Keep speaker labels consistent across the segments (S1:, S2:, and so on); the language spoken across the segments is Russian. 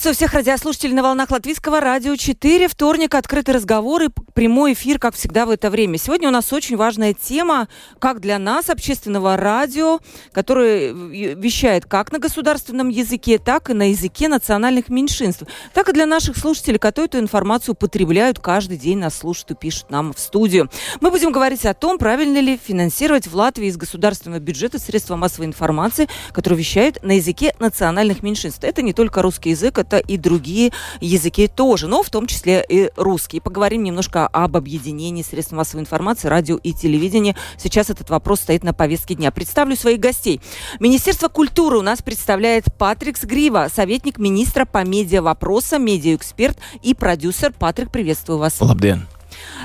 S1: Приветствую всех радиослушателей на волнах Латвийского радио 4. Вторник, открытый разговор и прямой эфир, как всегда в это время. Сегодня у нас очень важная тема, как для нас, общественного радио, которое вещает как на государственном языке, так и на языке национальных меньшинств, так и для наших слушателей, которые эту информацию потребляют каждый день, нас слушают и пишут нам в студию. Мы будем говорить о том, правильно ли финансировать в Латвии из государственного бюджета средства массовой информации, которые вещают на языке национальных меньшинств. Это не только русский язык, язык, это и другие языки тоже, но в том числе и русский. Поговорим немножко об объединении средств массовой информации, радио и телевидения. Сейчас этот вопрос стоит на повестке дня. Представлю своих гостей. Министерство культуры у нас представляет Патрикс Грива, советник министра по медиа вопросам, медиаэксперт и продюсер. Патрик, приветствую вас.
S2: Labdien.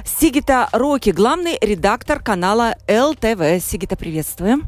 S1: Сигита Роки, главный редактор канала ЛТВ. Сигита, приветствуем.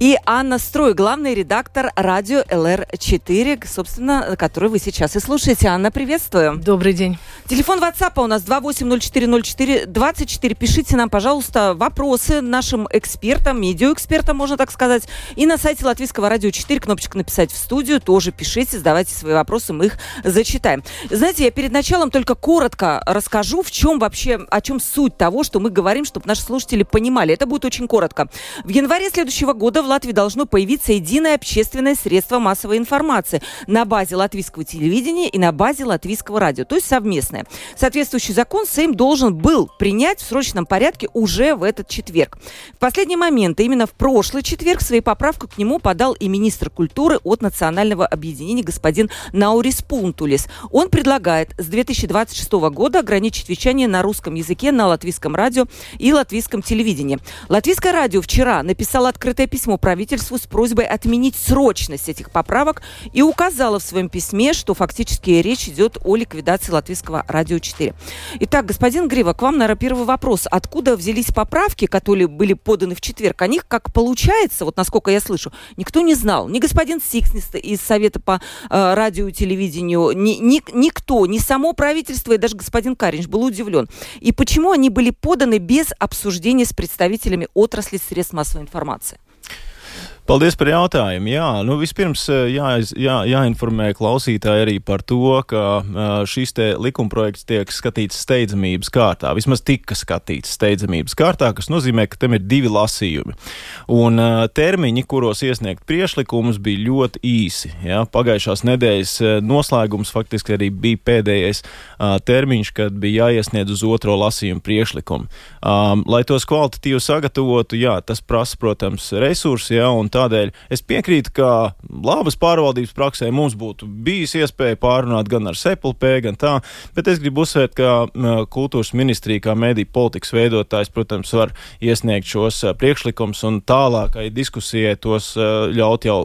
S1: И Анна Строй, главный редактор радио ЛР4, собственно, который вы сейчас и слушаете. Анна, приветствую.
S3: Добрый день.
S1: Телефон WhatsApp у нас 28040424. Пишите нам, пожалуйста, вопросы нашим экспертам, медиаэкспертам, можно так сказать. И на сайте Латвийского радио 4 кнопочка «Написать в студию». Тоже пишите, задавайте свои вопросы, мы их зачитаем. Знаете, я перед началом только коротко расскажу, в чем вообще, о чем суть того, что мы говорим, чтобы наши слушатели понимали. Это будет очень коротко. В январе следующего года в Латвии должно появиться единое общественное средство массовой информации на базе латвийского телевидения и на базе латвийского радио, то есть совместное. Соответствующий закон Сейм должен был принять в срочном порядке уже в этот четверг. В последний момент, именно в прошлый четверг, свои поправку к нему подал и министр культуры от Национального объединения господин Наурис Пунтулис. Он предлагает с 2026 года ограничить вещание на русском языке на латвийском радио и латвийском телевидении. Латвийское радио вчера написало открытое письмо правительству с просьбой отменить срочность этих поправок и указала в своем письме, что фактически речь идет о ликвидации латвийского радио 4. Итак, господин Грива, к вам, наверное, первый вопрос. Откуда взялись поправки, которые были поданы в четверг? О них, как получается, вот насколько я слышу, никто не знал. Ни господин Сикснис из Совета по э, радио и телевидению, ни, ни, никто, ни само правительство и даже господин Каринч был удивлен. И почему они были поданы без обсуждения с представителями отрасли средств массовой информации?
S2: Paldies par jautājumu. Jā, nu vispirms eh, jā, jā, jāinformē klausītāji arī par to, ka eh, šis te likumprojekts tiek skatīts steidzamības kārtā. Vismaz tika skatīts steidzamības kārtā, kas nozīmē, ka tam ir divi lasījumi. Un eh, termiņi, kuros iesniegt priešlikumus, bija ļoti īsi. Jā. Pagājušās nedēļas noslēgums faktiski arī bija pēdējais termiņš, kad bija jāiesniedz uz otro lasījumu priešlikumu. Um, lai tos kvalitatīvi sagatavotu, jā, tas prasa, protams, resursi, jā, Tādēļ es piekrītu, ka labas pārvaldības praksē mums būtu bijis iespēja pārunāt gan ar SEPLP, gan tā, bet es gribu uzsvērt, ka kultūras ministrija kā mediju politikas veidotājs, protams, var iesniegt šos priekšlikums un tālākai diskusijai tos ļaut jau,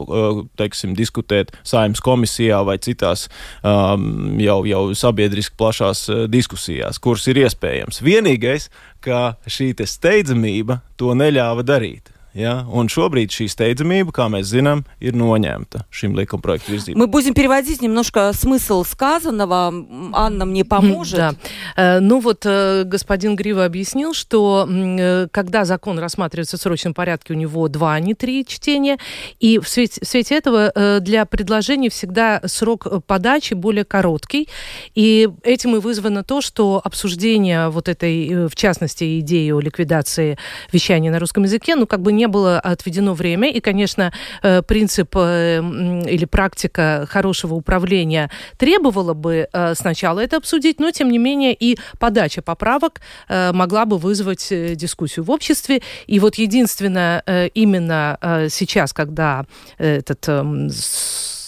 S2: teiksim, diskutēt saimnes komisijā vai citās jau, jau sabiedriski plašās diskusijās, kuras ir iespējams. Vienīgais, ka šī steidzamība to neļāva darīt. Ja? Un šobrīd šī steidzamība, kā мы знаем, ir noņemta šim likumproекту virzībai.
S1: Мы будем переводить немножко смысл сказанного. Анна мне поможет.
S3: Да. Э, ну вот э, господин Грива объяснил, что э, когда закон рассматривается в срочном порядке, у него два, а не три чтения. И в свете, в свете этого для предложений всегда срок подачи более короткий. И этим и вызвано то, что обсуждение вот этой, в частности, идеи о ликвидации вещания на русском языке, ну как бы не не было отведено время. И, конечно, э, принцип э, или практика хорошего управления требовала бы э, сначала это обсудить, но, тем не менее, и подача поправок могла бы вызвать дискуссию в обществе. И вот единственное, именно сейчас, когда этот эм,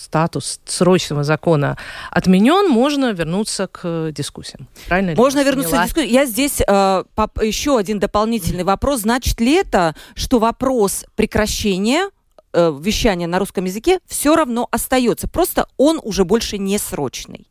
S3: статус срочного закона отменен, можно вернуться к дискуссиям.
S1: Правильно? Можно вернуться поняла? к дискуссии. Я здесь э, еще один дополнительный вопрос. Значит ли это, что вопрос прекращения э, вещания на русском языке все равно остается? Просто он уже больше не срочный?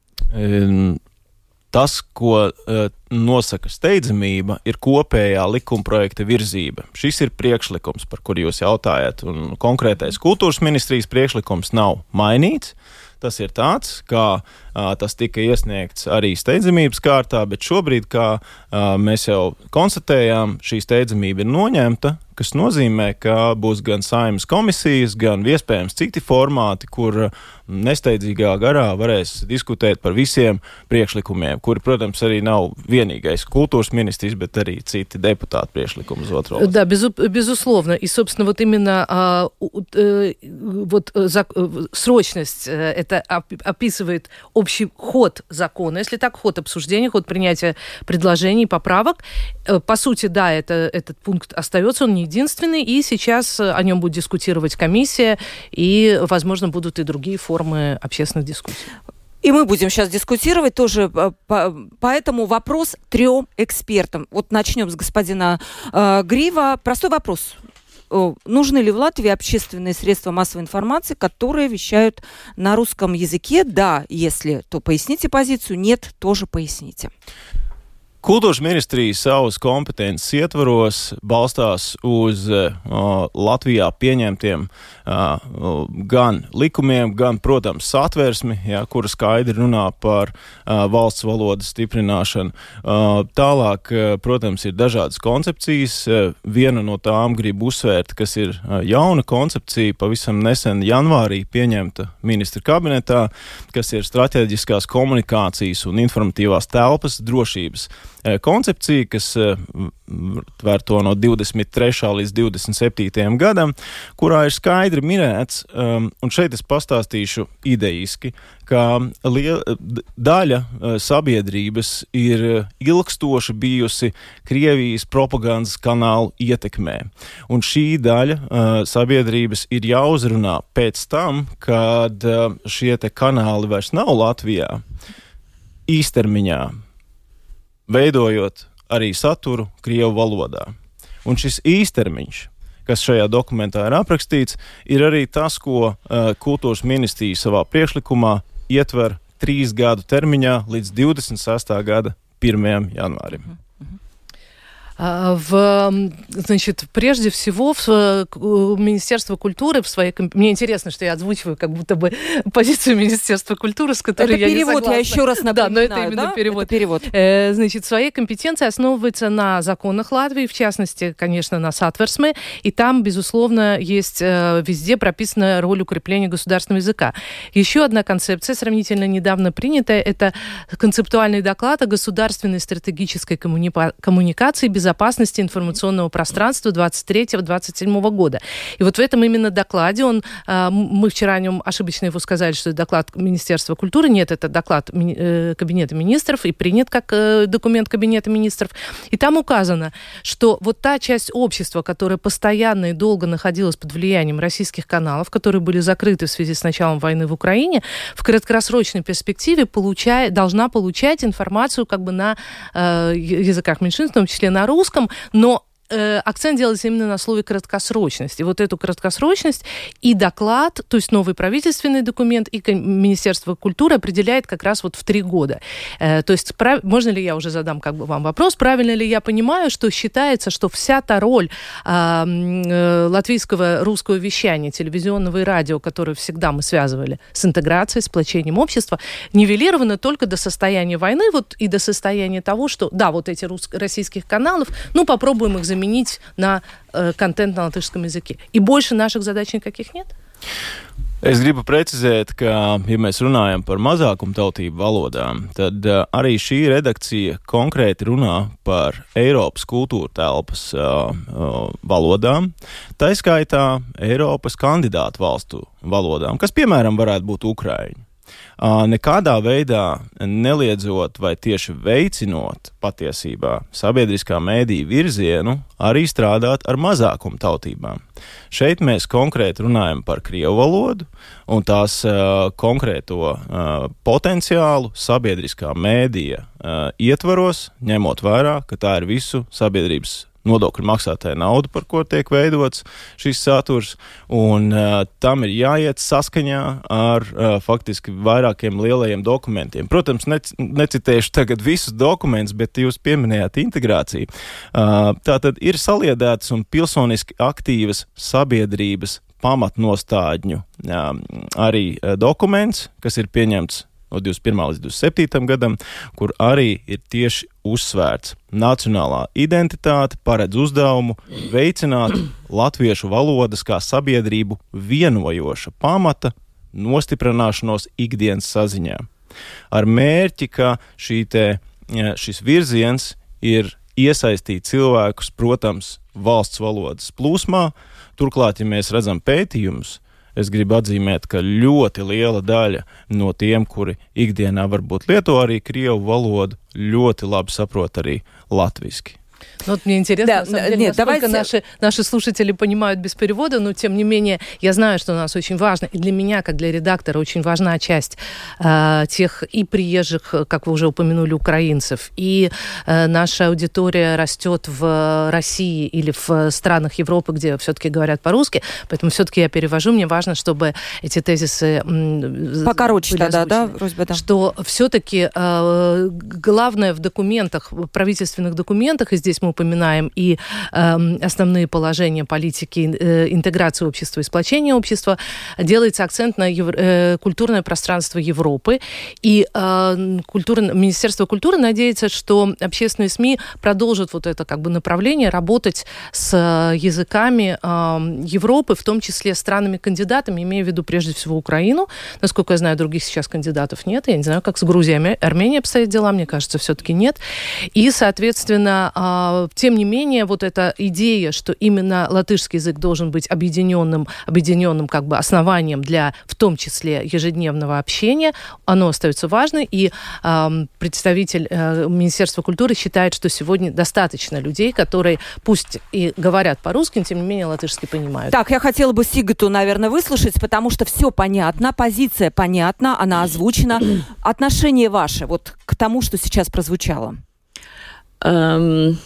S2: Tas, ko uh, nosaka steidzamība, ir kopējā likumprojekta virzība. Šis ir priekšlikums, par kuru jūs jautājat, un konkrētais kultūras ministrijas priekšlikums nav mainīts. Tas ir tāds, kā uh, tas tika iesniegts arī steidzamības kārtā, bet šobrīd, kā uh, mēs jau konstatējām, šī steidzamība ir noņemta, kas nozīmē, ka būs gan saimnes komisijas, gan iespējams citi formāti, kur nesteidzīgā garā varēs diskutēt par visiem priekšlikumiem, kuri, protams, arī nav vienīgais kultūras министrs, bet arī цити депутат пришликом из отрока.
S3: Да, безу, безусловно. И, собственно, вот именно а, э, вот за, срочность э, это описывает общий ход закона. Если так, ход обсуждения, ход принятия предложений, поправок. Э, по сути, да, это, этот пункт остается, он не единственный, и сейчас о нем будет дискутировать комиссия, и, возможно, будут и другие формы общественных дискуссий.
S1: И мы будем сейчас дискутировать тоже, поэтому вопрос трем экспертам. Вот начнем с господина э, Грива. Простой вопрос. Нужны ли в Латвии общественные средства массовой информации, которые вещают на русском языке? Да, если, то поясните позицию. Нет, тоже поясните.
S2: Kultūras ministrija savas kompetences ietvaros balstās uz uh, Latvijā pieņemtiem uh, gan likumiem, gan, protams, satversmi, ja, kura skaidri runā par uh, valsts valodas stiprināšanu. Uh, tālāk, uh, protams, ir dažādas koncepcijas. Uh, viena no tām grib uzsvērt, kas ir uh, jauna koncepcija, pavisam nesen janvārī pieņemta ministra kabinetā, kas ir strateģiskās komunikācijas un informatīvās telpas drošības koncepcija, kas eh, tver to no 23. līdz 27. gadam, kurā ir skaidri minēts, um, un šeit es pastāstīšu idejiski, ka daļa uh, sabiedrības ir ilgstoši bijusi Krievijas propagandas kanālu ietekmē. Un šī daļa uh, sabiedrības ir jāuzrunā pēc tam, kad uh, šie kanāli vairs nav Latvijā īstermiņā veidojot arī saturu Krievu valodā. Un šis īstermiņš, kas šajā dokumentā ir aprakstīts, ir arī tas, ko uh, kultūras ministrija savā priekšlikumā ietver trīs gadu termiņā līdz 26. gada 1. janvārim.
S3: А, в, значит, прежде всего в э, Министерство культуры в своей... Мне интересно, что я озвучиваю как будто бы позицию Министерства культуры, с которой
S1: это
S3: я
S1: перевод,
S3: не согласна.
S1: я еще раз напоминаю.
S3: Да, но это именно
S1: да?
S3: перевод.
S1: Это перевод.
S3: Э, значит, своей компетенции основывается на законах Латвии, в частности, конечно, на Сатверсме, и там, безусловно, есть э, везде прописана роль укрепления государственного языка. Еще одна концепция, сравнительно недавно принятая, это концептуальный доклад о государственной стратегической коммуни... коммуникации без безопасности информационного пространства 23-27 года. И вот в этом именно докладе он, а, мы вчера о нем ошибочно его сказали, что это доклад Министерства культуры. Нет, это доклад э, Кабинета министров и принят как э, документ Кабинета министров. И там указано, что вот та часть общества, которая постоянно и долго находилась под влиянием российских каналов, которые были закрыты в связи с началом войны в Украине, в краткосрочной перспективе получает, должна получать информацию как бы на э, языках меньшинств, в том числе на русском, но э, акцент делается именно на слове краткосрочность. И вот эту краткосрочность и доклад, то есть новый правительственный документ, и Министерство культуры определяет как раз вот в три года. Э, то есть прав... можно ли я уже задам как бы вам вопрос, правильно ли я понимаю, что считается, что вся та роль а, э, латвийского русского вещания, телевизионного и радио, которую всегда мы связывали с интеграцией, сплочением общества, нивелирована только до состояния войны вот и до состояния того, что да, вот эти рус... российских каналов, ну попробуем их заменить на э, контент на латышском языке. И больше наших задач никаких нет?
S2: Es gribu precizēt, ka, ja mēs runājam par mazākumtautību valodām, tad uh, arī šī redakcija konkrēti runā par Eiropas kultūra telpas uh, uh, valodām, tā skaitā Eiropas kandidātu valstu valodām, kas, piemēram, varētu būt Ukraiņu nekādā veidā neliedzot vai tieši veicinot patiesībā sabiedriskā mēdīja virzienu arī strādāt ar mazākumu tautībām. Šeit mēs konkrēti runājam par krievu valodu un tās uh, konkrēto uh, potenciālu sabiedriskā mēdīja uh, ietvaros, ņemot vērā, ka tā ir visu sabiedrības nodokļu maksātāja nauda, par ko tiek veidots šis saturs, un uh, tam ir jāiet saskaņā ar uh, faktiski vairākiem lielajiem dokumentiem. Protams, nec necitēšu tagad visus dokumentus, bet jūs pieminējāt integrāciju. Uh, tā tad ir saliedētas un pilsoniski aktīvas sabiedrības pamatnostādņu um, arī uh, dokuments, kas ir pieņemts no 21. līdz 27. gadam, kur arī ir tieši uzsvērts nacionālā identitāte, paredz uzdevumu veicināt latviešu valodas kā sabiedrību vienojoša pamata nostiprināšanos ikdienas saziņā. Ar mērķi, ka te, šis virziens ir iesaistīt cilvēkus, protams, valsts valodas plūsmā. Turklāt, ja mēs redzam pētījumus, es gribu atzīmēt, ka ļoti liela daļa no tiem, kuri ikdienā varbūt lieto arī krievu valodu, ļoti labi saprot arī latviski.
S3: Ну, вот мне интересно, да, на самом деле, нет, насколько давайте... наши, наши слушатели понимают без перевода, но тем не менее, я знаю, что у нас очень важно, и для меня, как для редактора, очень важна часть э, тех и приезжих, как вы уже упомянули, украинцев, и э, наша аудитория растет в России или в странах Европы, где все-таки говорят по-русски, поэтому все-таки я перевожу, мне важно, чтобы эти тезисы...
S1: Покороче тогда, да,
S3: просьба, да? Что все-таки э, главное в документах, в правительственных документах, и здесь мы упоминаем и э, основные положения политики э, интеграции общества и сплочения общества, делается акцент на евро, э, культурное пространство Европы. И э, культура, Министерство культуры надеется, что общественные СМИ продолжат вот это как бы направление работать с языками э, Европы, в том числе странами-кандидатами, имея в виду прежде всего Украину. Насколько я знаю, других сейчас кандидатов нет. Я не знаю, как с Грузией, Арменией обстоят дела, мне кажется, все-таки нет. И, соответственно, а, тем не менее, вот эта идея, что именно латышский язык должен быть объединенным, объединенным как бы основанием для, в том числе, ежедневного общения, оно остается важным. И представитель э, Министерства культуры считает, что сегодня достаточно людей, которые пусть и говорят по-русски, тем не менее латышский понимают.
S1: Так, я хотела бы Сигату, наверное, выслушать, потому что все понятно, позиция понятна, она озвучена. Отношение ваше вот к тому, что сейчас прозвучало?
S4: Um...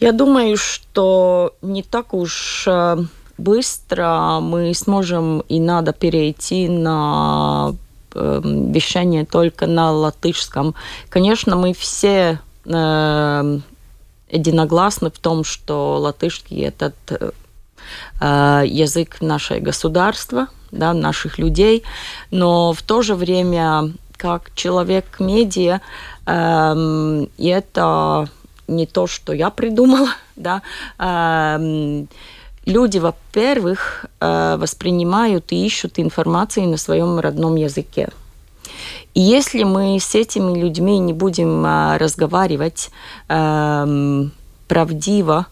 S4: Я думаю, что не так уж э, быстро мы сможем и надо перейти на э, вещание только на латышском. Конечно, мы все э, единогласны в том, что латышский этот э, язык нашего государства, да, наших людей, но в то же время как человек медиа, э, это не то, что я придумала, да, люди, во-первых, э, воспринимают и ищут информацию на своем родном языке. И если мы с этими людьми не будем э, разговаривать правдиво,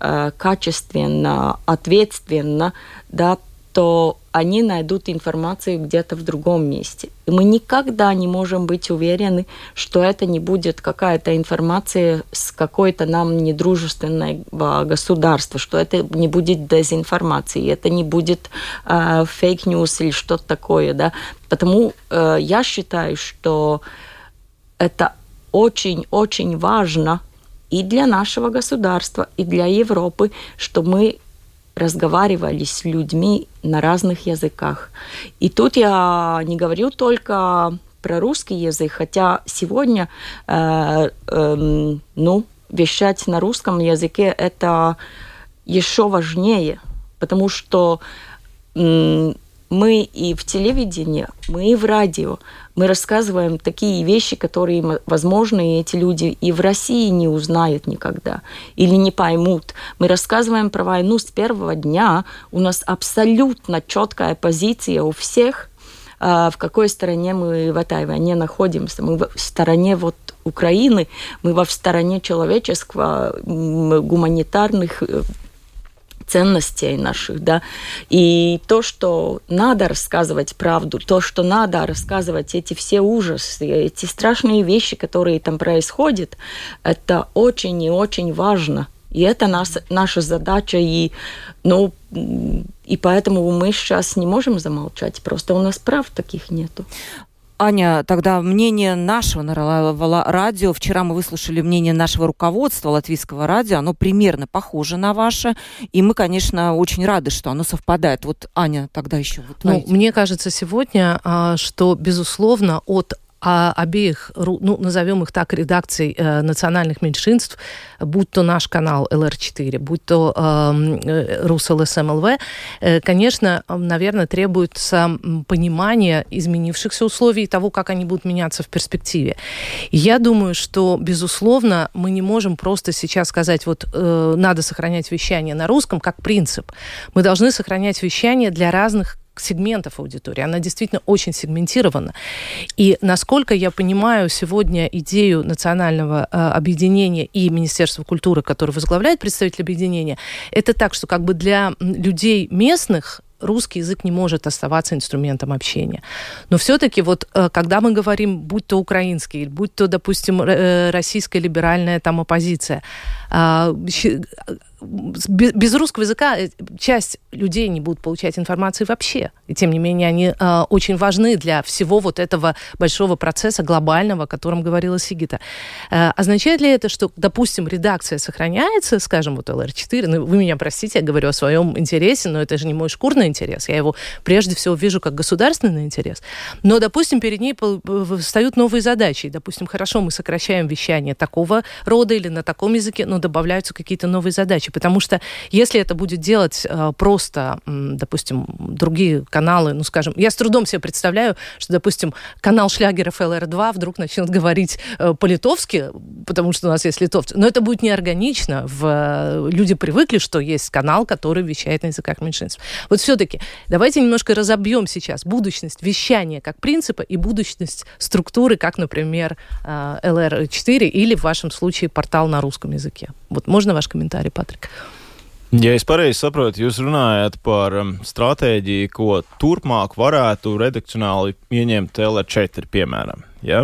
S4: э, качественно, ответственно, да, то они найдут информацию где-то в другом месте. И мы никогда не можем быть уверены, что это не будет какая-то информация с какой-то нам недружественного государства, что это не будет дезинформации, это не будет э, fake news или что-то такое. Да? Потому э, я считаю, что это очень-очень важно и для нашего государства, и для Европы, что мы разговаривали с людьми на разных языках. И тут я не говорю только про русский язык, хотя сегодня, э, э, ну, вещать на русском языке это еще важнее, потому что мы и в телевидении, мы и в радио, мы рассказываем такие вещи, которые, возможно, и эти люди и в России не узнают никогда или не поймут. Мы рассказываем про войну с первого дня. У нас абсолютно четкая позиция у всех, а, в какой стороне мы в этой войне находимся. Мы в стороне вот Украины, мы во в стороне человеческого, гуманитарных э, ценностей наших, да, и то, что надо рассказывать правду, то, что надо рассказывать эти все ужасы, эти страшные вещи, которые там происходят, это очень и очень важно. И это нас, наша задача, и, ну, и поэтому мы сейчас не можем замолчать, просто у нас прав таких нету.
S1: Аня, тогда мнение нашего радио, вчера мы выслушали мнение нашего руководства латвийского радио, оно примерно похоже на ваше, и мы, конечно, очень рады, что оно совпадает. Вот, Аня, тогда еще... Вот,
S3: ну, мне кажется сегодня, а, что, безусловно, от а обеих, ну, назовем их так, редакций э, национальных меньшинств, будь то наш канал ЛР4, будь то эм, э, РусЛСМЛВ, э, конечно, наверное, требуется понимание изменившихся условий и того, как они будут меняться в перспективе. Я думаю, что, безусловно, мы не можем просто сейчас сказать, вот э, надо сохранять вещание на русском как принцип. Мы должны сохранять вещание для разных сегментов аудитории. Она действительно очень сегментирована. И насколько я понимаю сегодня идею национального э, объединения и Министерства культуры, которое возглавляет представитель объединения, это так, что как бы для людей местных русский язык не может оставаться инструментом общения. Но все-таки вот э, когда мы говорим, будь то украинский, будь то, допустим, э, российская либеральная там оппозиция, а, без русского языка э, часть людей не будут получать информации вообще. И тем не менее они э, очень важны для всего вот этого большого процесса глобального, о котором говорила Сигита. Э, означает ли это, что, допустим, редакция сохраняется, скажем, вот ЛР4, ну вы меня простите, я говорю о своем интересе, но это же не мой шкурный интерес, я его прежде всего вижу как государственный интерес. Но, допустим, перед ней встают новые задачи. И, допустим, хорошо, мы сокращаем вещание такого рода или на таком языке, но добавляются какие-то новые задачи. Потому что если это будет делать э, просто, допустим, другие каналы, ну, скажем, я с трудом себе представляю, что, допустим, канал шлягеров ЛР2 вдруг начнет говорить э, по-литовски, потому что у нас есть литовцы. Но это будет неорганично. В... Э, люди привыкли, что есть канал, который вещает на языках меньшинств. Вот все-таки давайте немножко разобьем сейчас будущность вещания как принципа и будущность структуры, как, например, LR4 или, в вашем случае, портал на русском языке. Вот можно ваш комментарий, Патрик?
S2: Ja es pareizi saprotu, jūs runājat par um, stratēģiju, ko turpmāk varētu redakcionāli ieņemt LR4, piemēram. Ja?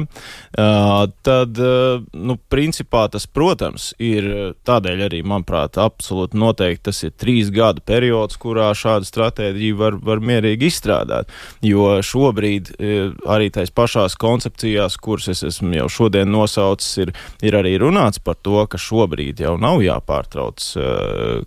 S2: Uh, tad, uh, nu, principā tas, protams, ir tādēļ arī, manuprāt, absolūti noteikti tas ir trīs gadu periods, kurā šādu stratēģiju var, var mierīgi izstrādāt. Jo šobrīd uh, arī tais pašās koncepcijās, kuras es esmu jau šodien nosaucis, ir, ir arī runāts par to, ka šobrīd jau nav jāpārtrauc uh,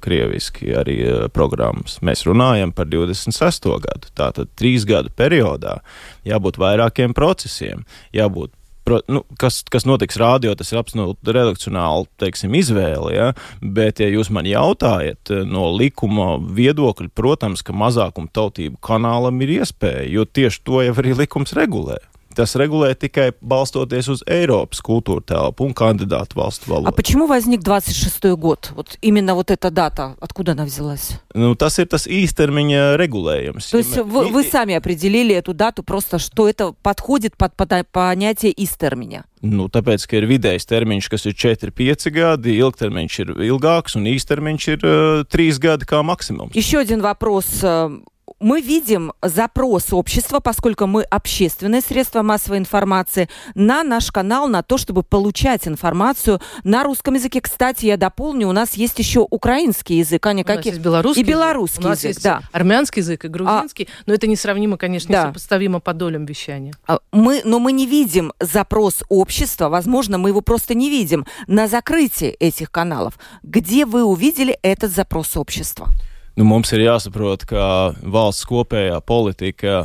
S2: krieviski arī uh, programmas. Mēs runājam par 26. gadu, tātad trīs gadu periodā jābūt vairākiem procesiem jābūt Pro, nu, kas, kas notiks rādio, tas ir absolūti redakcionāli teiksim, izvēle. Ja? Bet, ja jūs man jautājat eh, no likuma viedokļa, protams, ka mazākuma tautību kanālam ir iespēja, jo tieši to jau arī likums regulē. Tas regulē tikai balstoties uz Eiropas культуру телпу un кандидату valstu valodu.
S1: А почему возник 26 год? Вот именно вот эта дата, откуда она взялась?
S2: Ну, tas ir tas īstermiņa regulējums.
S1: То есть вы, вы сами определили эту дату, просто что это подходит под, под понятие īstermiņa?
S2: Nu, tāpēc, ka ir vidējs termiņš, kas ir 4-5 gadi, ilgtermiņš ir ilgāks un īstermiņš ir uh, 3 gadi kā maksimums.
S1: Еще один вопрос мы видим запрос общества, поскольку мы общественное средство массовой информации, на наш канал, на то, чтобы получать информацию на русском языке. Кстати, я дополню, у нас есть еще украинский язык. Аня,
S3: у какие? есть белорусский
S1: и белорусский
S3: язык.
S1: Язык,
S3: да. армянский язык и грузинский, а, но это несравнимо, конечно, да. несопоставимо по долям вещания.
S1: А, мы, но мы не видим запрос общества, возможно, мы его просто не видим, на закрытие этих каналов. Где вы увидели этот запрос общества?
S2: Nu, mums ir jāsaprot, ka valsts kopējā politika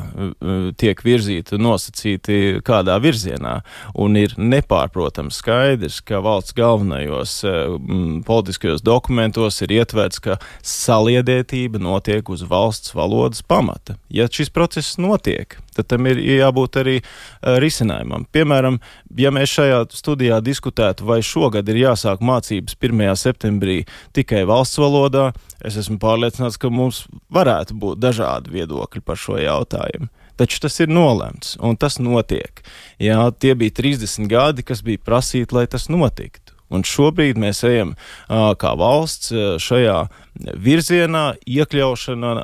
S2: tiek virzīta nosacīti kādā virzienā, un ir nepārprotams skaidrs, ka valsts galvenajos m, politiskajos dokumentos ir ietverts, ka saliedētība notiek uz valsts valodas pamata. Ja šis process notiek, tad tam ir jābūt arī uh, risinājumam. Piemēram, ja mēs šajā studijā diskutētu, vai šogad ir jāsāk mācības 1. septembrī tikai valsts valodā, es esmu pārliecināts, ka mums varētu būt dažādi viedokļi par šo jautājumu. Taču tas ir nolemts, un tas notiek. Jā, tie bija 30 gadi, kas bija prasīti, lai tas notiktu. Un šobrīd mēs ejam kā valsts šajā virzienā, iekļaušana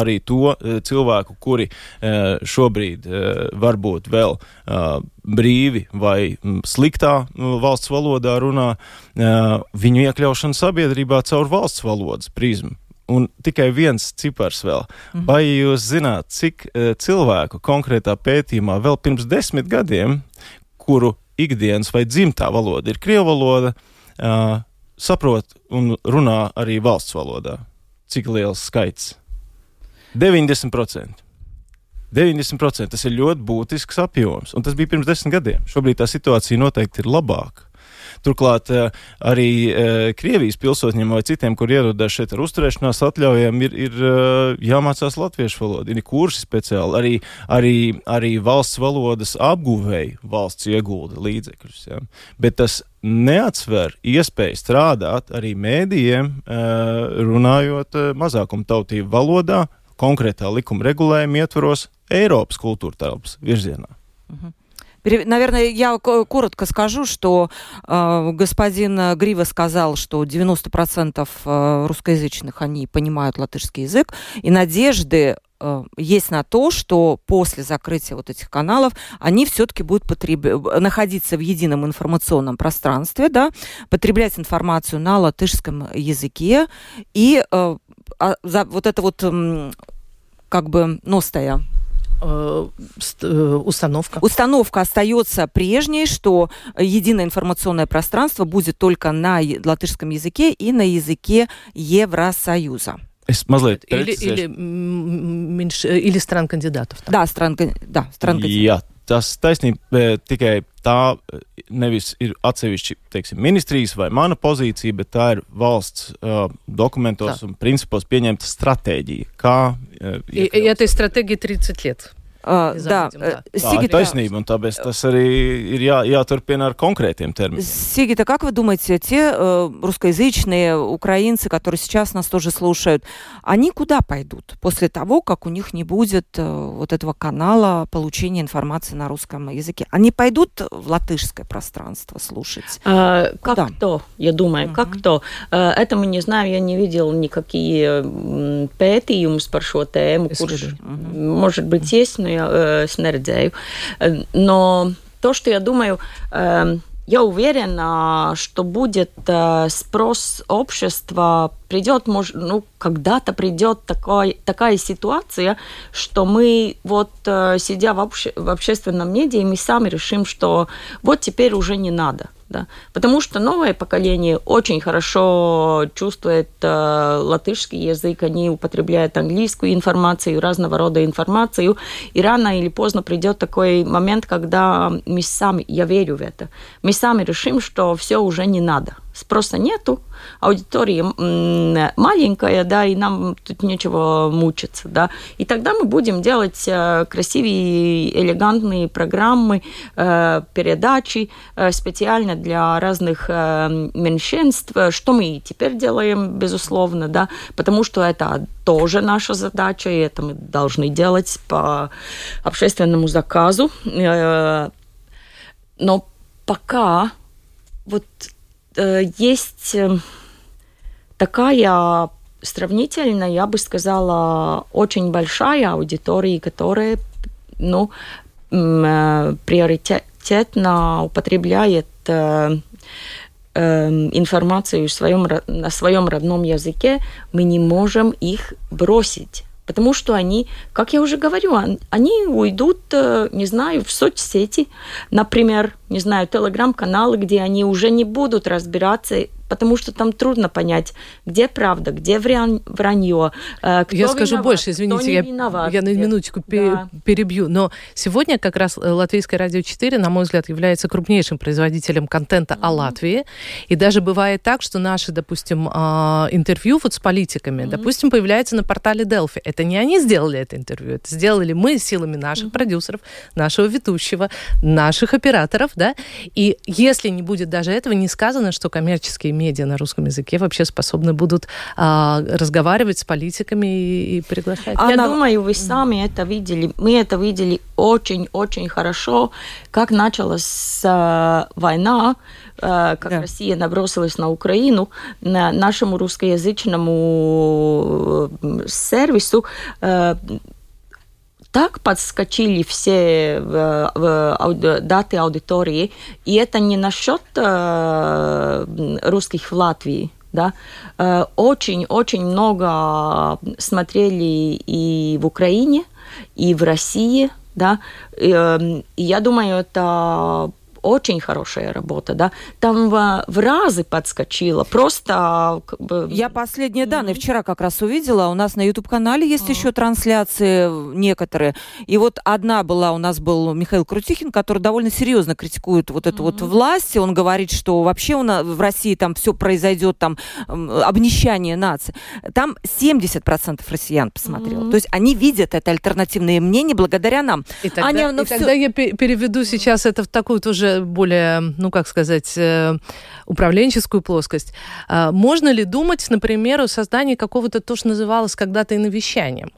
S2: arī to cilvēku, kuri šobrīd varbūt vēl brīvi vai sliktā valsts valodā runā, viņu iekļaušana sabiedrībā caur valsts valodas prizmu Un tikai viens cipars vēl.
S1: Mhm.
S2: Vai jūs zināt, cik cilvēku konkrētā pētījumā vēl pirms desmit gadiem, kuru ikdienas vai dzimtā valoda ir krievu valoda, uh, saprot un runā arī valsts valodā? Cik liels skaits? 90%. 90% tas ir ļoti būtisks apjoms, un tas bija pirms desmit gadiem. Šobrīd tā situācija noteikti ir labāka. Turklāt eh, arī eh, Krievijas pilsoņiem vai citiem, kur ierodas šeit ar uzturēšanās atļaujām, ir, ir eh, jāmācās latviešu valoda. Ir kursi speciāli, arī, arī, arī valsts valodas apguvēji valsts iegulda līdzekļus. Ja. Bet tas neatsver iespēju strādāt arī mēdījiem, runājot mazākumtautību valodā, konkrētā likuma regulējuma ietvaros Eiropas kultūra telpas virzienā.
S1: Наверное, я коротко скажу, что э, господин Грива сказал, что 90% э, русскоязычных они понимают латышский язык, и надежды э, есть на то, что после закрытия вот этих каналов они все-таки будут потреб... находиться в едином информационном пространстве, да, потреблять информацию на латышском языке. И э, а, за, вот это вот э, как бы ностая
S3: Э, э, установка.
S1: Установка остается прежней, что единое информационное пространство будет только на латышском языке и на языке Евросоюза.
S2: Es mazliet
S3: или, или, меньш, или стран кандидатов.
S1: Так. Да, стран, да, стран кандидатов.
S2: Jā, Tas taisnība e, tikai tā e, nevis ir atsevišķi teiksim, ministrijas vai mana pozīcija, bet tā ir valsts uh, dokumentos tā. un principos pieņemta stratēģija. Kā, uh,
S3: ja, ja, ja tā stratēģija 30 gadu.
S1: Uh, да,
S2: да. Сигита, taisnība, un tāpēc tas arī ir jā, jāturpina ar конкретным терминам.
S1: Сигита, как вы думаете, те э, русскоязычные украинцы, которые сейчас нас тоже слушают, они куда пойдут после того, как у них не будет э, вот этого канала получения информации на русском языке? Они пойдут в латышское пространство слушать?
S4: А, как куда? то, я думаю, uh-huh. как то. А, это мы не знаем, я не видел никакие пētījumus par šo tēmu, kurš, uh-huh. может быть, есть, но э, es neredzēju. Но то, что я думаю, э, я уверена, что будет э, спрос общества, придет, может, ну, когда-то придет такой, такая ситуация, что мы вот сидя в, обще, в общественном медиа, мы сами решим, что вот теперь уже не надо да. Потому что новое поколение очень хорошо чувствует э, латышский язык, они употребляют английскую информацию, разного рода информацию, и рано или поздно придет такой момент, когда мы сами, я верю в это, мы сами решим, что все уже не надо спроса нету, аудитория маленькая, да, и нам тут нечего мучиться, да. И тогда мы будем делать э, красивые, элегантные программы, э, передачи э, специально для разных меньшинств, что мы и теперь делаем, безусловно, да, потому что это тоже наша задача, и это мы должны делать по общественному заказу. Но пока вот есть э, такая сравнительно, я бы сказала, очень большая аудитория, которая ну, э, приоритетно употребляет информацию в своем, на своем родном языке, мы не можем их бросить. Потому что они, как я уже говорю, они уйдут, не знаю, в соцсети, например, не знаю, телеграм-каналы, где они уже не будут разбираться потому что там трудно понять, где правда, где вранье,
S3: э, кто Я скажу виноват, больше, извините, я, виноват. я на минуточку да. перебью, но сегодня как раз э, Латвийское радио 4, на мой взгляд, является крупнейшим производителем контента mm-hmm. о Латвии, и даже бывает так, что наши, допустим, а, интервью вот с политиками, mm-hmm. допустим, появляются на портале Delphi. Это не они сделали это интервью, это сделали мы силами наших mm-hmm. продюсеров, нашего ведущего, наших операторов, да, и если не будет даже этого, не сказано, что коммерческие медиа на русском языке вообще способны будут а, разговаривать с политиками и, и приглашать.
S4: Я Она... думаю, вы сами это видели. Мы это видели очень-очень хорошо, как началась э, война, э, как да. Россия набросилась на Украину, на нашему русскоязычному э, сервису. Э, так подскочили все в, в, даты аудитории, и это не насчет э, русских в Латвии, да, очень-очень много смотрели и в Украине, и в России, да, и я думаю, это очень хорошая работа, да, там в, в разы подскочила, просто как бы...
S1: Я последние данные вчера как раз увидела, у нас на YouTube-канале есть а. еще трансляции некоторые, и вот одна была, у нас был Михаил Крутихин, который довольно серьезно критикует вот эту вот власть, он говорит, что вообще у нас в России там все произойдет, там обнищание нации. Там 70% россиян посмотрел, то есть они видят это альтернативное мнение благодаря нам.
S3: И тогда, они, ну, и все... тогда я переведу сейчас это в такую тоже более, ну как сказать, э, управленческую плоскость. А можно ли думать, например, о создании какого-то, то, что называлось когда-то иновещанием?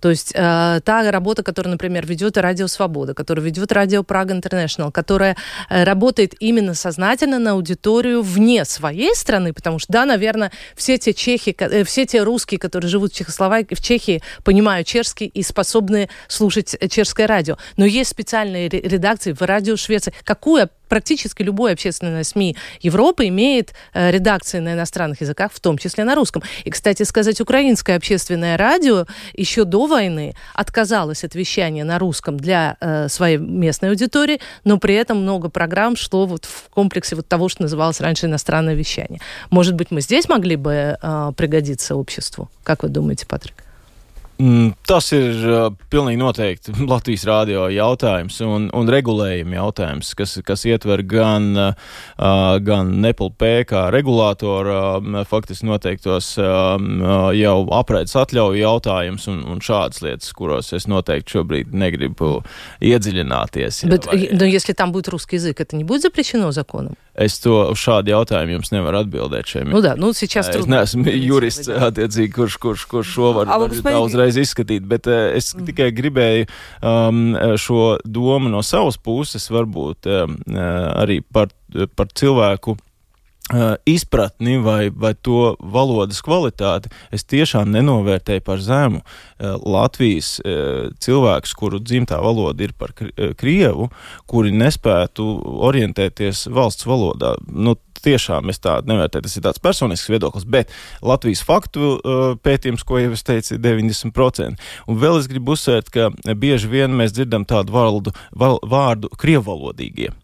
S3: То есть э, та работа, которую, например, ведет Радио Свобода, которая ведет Радио Прага Интернешнл, которая э, работает именно сознательно на аудиторию вне своей страны, потому что, да, наверное, все те чехи, э, все те русские, которые живут в Чехословакии, в Чехии, понимают чешский и способны слушать чешское радио. Но есть специальные редакции в радио Швеции. Какую практически любое общественное СМИ Европы имеет э, редакции на иностранных языках, в том числе на русском. И, кстати сказать, украинское общественное радио еще до войны отказалось от вещания на русском для э, своей местной аудитории, но при этом много программ шло вот в комплексе вот того, что называлось раньше иностранное вещание. Может быть, мы здесь могли бы э, пригодиться обществу? Как вы думаете, Патрик?
S2: Mm, tas ir uh, pilnīgi noteikti Latvijas rādio jautājums un, un regulējuma jautājums, kas, kas ietver gan, uh, gan NEPLP kā regulātoru uh, faktiski noteiktos uh, jau apraides atļauju jautājums un, un šādas lietas, kuros es noteikti šobrīd negribu iedziļināties.
S3: Bet, vai... nu, если там будет русский язык, это не будет запрещено законом?
S2: Es to uz šādu jautājumu jums nevaru atbildēt. Šeit.
S3: Nu, da, nu, сейчас
S2: es neesmu jurists, attiecīgi, kurš, kurš, kurš šo var, var tā uzreiz izskatīt, bet uh, es mm. tikai gribēju um, šo domu no savas puses varbūt um, arī par, par cilvēku Uh, izpratni vai, vai to valodas kvalitāti, es tiešām nenovērtēju par zemu uh, Latvijas uh, cilvēkus, kuru dzimtā valoda ir par krievu, kuri nespētu orientēties valsts valodā. Nu, tiešām es tādu nevērtēju. Tas ir tāds personisks viedoklis, bet Latvijas faktu pētījums, ko jau es teicu, ir 90%. Un vēl es gribu uzsvērt, ka bieži vien mēs dzirdam tādu vārdu, vārdu krievalodīgie.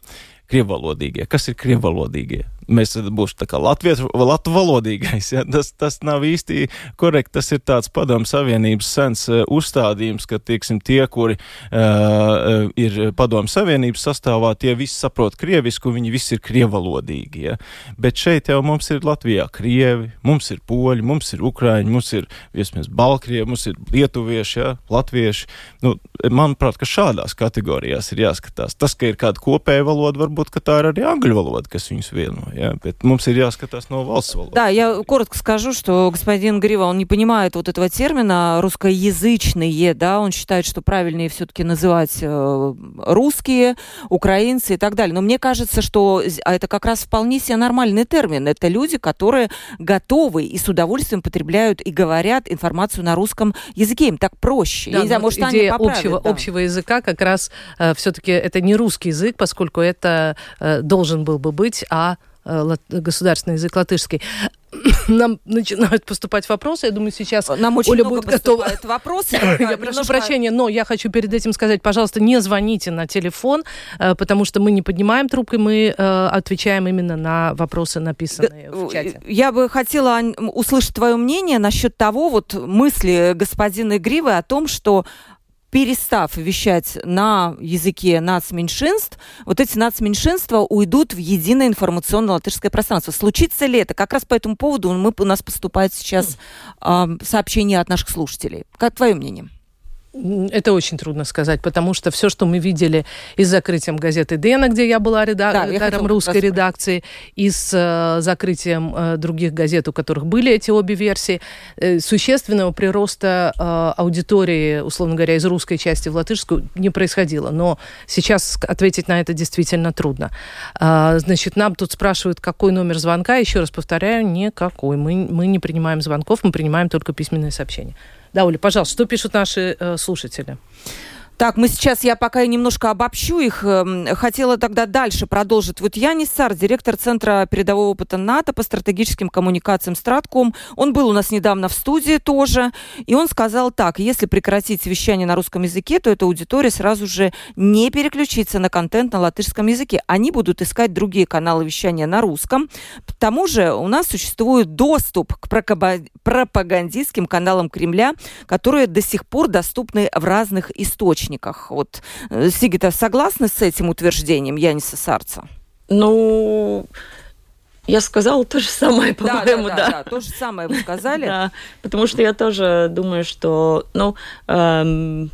S2: Krievalodīgie. Kas ir krievalodīgie? mēs būsim tā kā latviešu valodīgais. Ja? Tas, tas nav īsti korekti. Tas ir tāds padomu savienības sens uh, uzstādījums, ka tieksim, tie, kuri uh, ir padomu savienības sastāvā, tie visi saprot krievisku, viņi visi ir krievalodīgi. Ja? Bet šeit jau mums ir Latvijā krievi, mums ir poļi, mums ir ukraiņi, mums ir iespējams balkrievi, mums ir lietuvieši, ja? latvieši. Nu, manuprāt, ka šādās kategorijās ir jāskatās. Tas, ka ir kāda kopēja valoda, varbūt tā ir arī angļu valoda, kas viņus vieno. Ja? Bet mums ir jāskatās no valsts валоды.
S1: Да, я коротко скажу, что господин Грива, он не понимает вот этого термина русскоязычные, да, он считает, что правильнее все-таки называть э, русские, украинцы и так далее. Но мне кажется, что а это как раз вполне себе нормальный термин. Это люди, которые готовы и с удовольствием потребляют и говорят информацию на русском языке. Им так проще.
S3: Да, Я не знаю, может, идея они поправят, общего, да. общего языка как раз э, все-таки это не русский язык, поскольку это должен был бы быть, а Э, государственный язык латышский. Нам начинают поступать вопросы. Я думаю, сейчас
S1: Нам очень Оля много будет готова.
S3: вопросы. Я прошу прощения, но я хочу перед этим сказать, пожалуйста, не звоните на телефон, э, потому что мы не поднимаем трубку, мы э, отвечаем именно на вопросы, написанные в чате.
S1: Я бы хотела услышать твое мнение насчет того, вот мысли господина Игривы о том, что перестав вещать на языке нацменьшинств, вот эти нацменьшинства уйдут в единое информационное латышское пространство. Случится ли это? Как раз по этому поводу мы, у нас поступает сейчас э, сообщение от наших слушателей. Как твое мнение?
S3: Это очень трудно сказать, потому что все, что мы видели и с закрытием газеты Дена, где я была редактором да, русской редакции, и с э, закрытием э, других газет, у которых были эти обе версии, э, существенного прироста э, аудитории, условно говоря, из русской части в латышскую не происходило. Но сейчас ответить на это действительно трудно. Э, значит, нам тут спрашивают, какой номер звонка. Еще раз повторяю, никакой. Мы, мы не принимаем звонков, мы принимаем только письменные сообщения. Да, Оля, пожалуйста, что пишут наши э, слушатели?
S1: Так, мы сейчас, я пока немножко обобщу их, эм, хотела тогда дальше продолжить. Вот Янис Сар, директор Центра передового опыта НАТО по стратегическим коммуникациям Стратком, он был у нас недавно в студии тоже, и он сказал так, если прекратить вещание на русском языке, то эта аудитория сразу же не переключится на контент на латышском языке. Они будут искать другие каналы вещания на русском. К тому же у нас существует доступ к пропагандистским каналам Кремля, которые до сих пор доступны в разных источниках источниках. Вот, э, Сигита, согласны с этим утверждением Яниса Сарца?
S4: Ну, я сказала то же самое, по-моему,
S1: да. Да, да, да, то же самое вы сказали.
S4: Да, потому что я тоже думаю, что, ну, эм,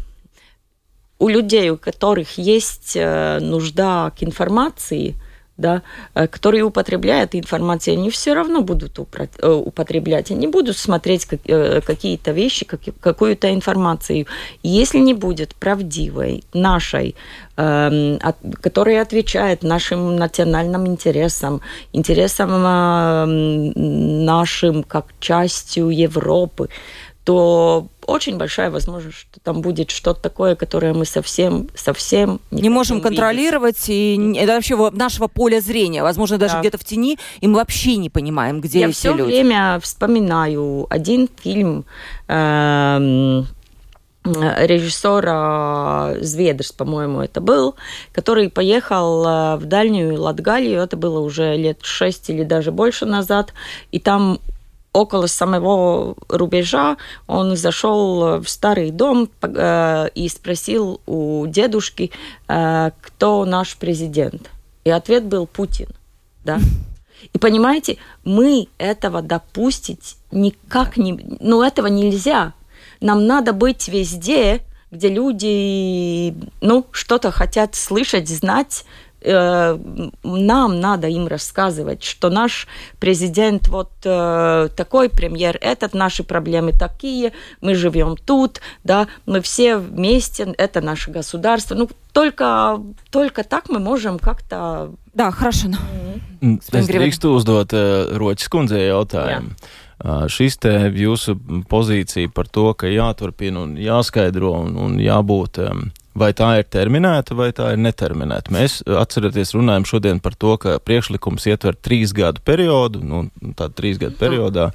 S4: у людей, у которых есть э, нужда к информации, да, э, которые употребляют информацию, они все равно будут э, употреблять, они будут смотреть э, какие-то вещи, какую-то информацию. Если не будет правдивой, нашей, эм, которая отвечает нашим национальным интересам, интересам нашим как частью Европы, то очень большая возможность, что там будет что-то такое, которое мы совсем, совсем
S1: не, не можем контролировать, видеть. и это вообще нашего поля зрения, возможно, даже да. где-то в тени, и мы вообще не понимаем, где
S4: Я
S1: эти
S4: все
S1: люди.
S4: время вспоминаю один фильм э, режиссера Зведрс, по-моему, это был, который поехал э, в дальнюю Латгалию, это было уже лет шесть или даже больше назад, и там около самого рубежа он зашел в старый дом э, и спросил у дедушки, э, кто наш президент. И ответ был Путин. Да? И понимаете, мы этого допустить никак не... Ну, этого нельзя. Нам надо быть везде, где люди, ну, что-то хотят слышать, знать, Э, нам надо им рассказывать, что наш президент вот э, такой, премьер этот, наши проблемы такие, мы живем тут, да, мы все вместе, это наше государство. Ну, только, только так мы можем как-то...
S1: Да, хорошо.
S2: Mm. Es drīkstu uzdot uh, Roķis kundzei jautājumu. Jā. Uh, šis te jūsu pozīcija par to, ka jāturpina un jāskaidro un, un jābūt um, Vai tā ir terminēta vai tā ir neterminēta? Mēs, atcerieties, runājam šodien par to, ka priekšlikums ietver trīs gadu periodu, nu, tādā trīs gadu periodā.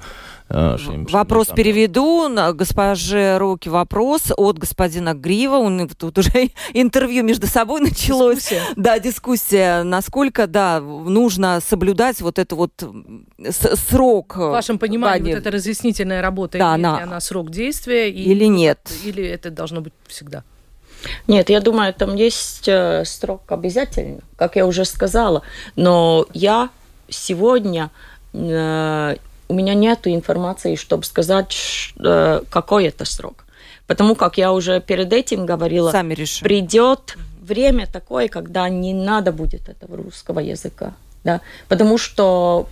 S1: Шим, вопрос переведу. Госпоже Руки вопрос от господина Грива. Он, тут уже интервью между собой началось. Дискуссия. Да, дискуссия. Насколько, да, нужно соблюдать вот это вот срок.
S3: В вашем понимании, вот эта разъяснительная работа, да, имеет на... она срок действия?
S1: Или нет?
S3: Или это должно быть всегда?
S4: Нет, я думаю, там есть э, срок обязательно, как я уже сказала. Но я сегодня э, у меня нет информации, чтобы сказать, э, какой это срок. Потому как я уже перед этим говорила,
S1: Сами решим.
S4: придет время такое, когда не надо будет этого русского языка. Да? Потому что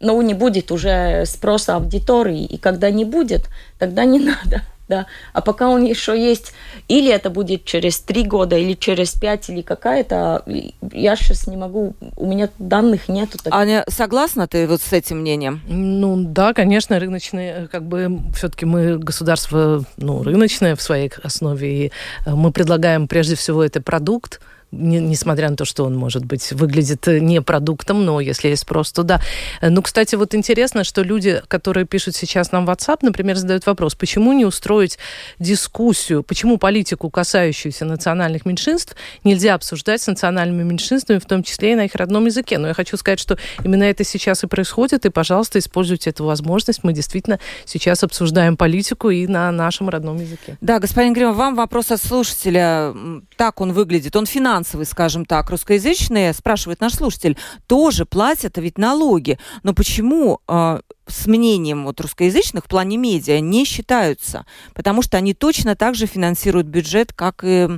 S4: ну, не будет уже спроса аудитории, и когда не будет, тогда не надо да. А пока он еще есть, или это будет через три года, или через пять, или какая-то, я сейчас не могу, у меня данных нету.
S1: Таких. Аня, согласна ты вот с этим мнением?
S3: Ну да, конечно, рыночные, как бы все-таки мы государство, ну, рыночное в своей основе, и э, мы предлагаем прежде всего это продукт, не, несмотря на то, что он, может быть, выглядит э, не продуктом, но если есть спрос, то да. Э, ну, кстати, вот интересно, что люди, которые пишут сейчас нам в WhatsApp, например, задают вопрос, почему не устроить дискуссию, почему политику, касающуюся национальных меньшинств, нельзя обсуждать с национальными меньшинствами, в том числе и на их родном языке. Но я хочу сказать, что именно это сейчас и происходит, и, пожалуйста, используйте эту возможность. Мы действительно сейчас обсуждаем политику и на нашем родном языке.
S1: Да, господин Грим, вам вопрос от слушателя. Так он выглядит. Он финансовый финансовые, скажем так, русскоязычные, спрашивает наш слушатель, тоже платят ведь налоги. Но почему э, с мнением вот русскоязычных в плане медиа не считаются? Потому что они точно так же финансируют бюджет, как и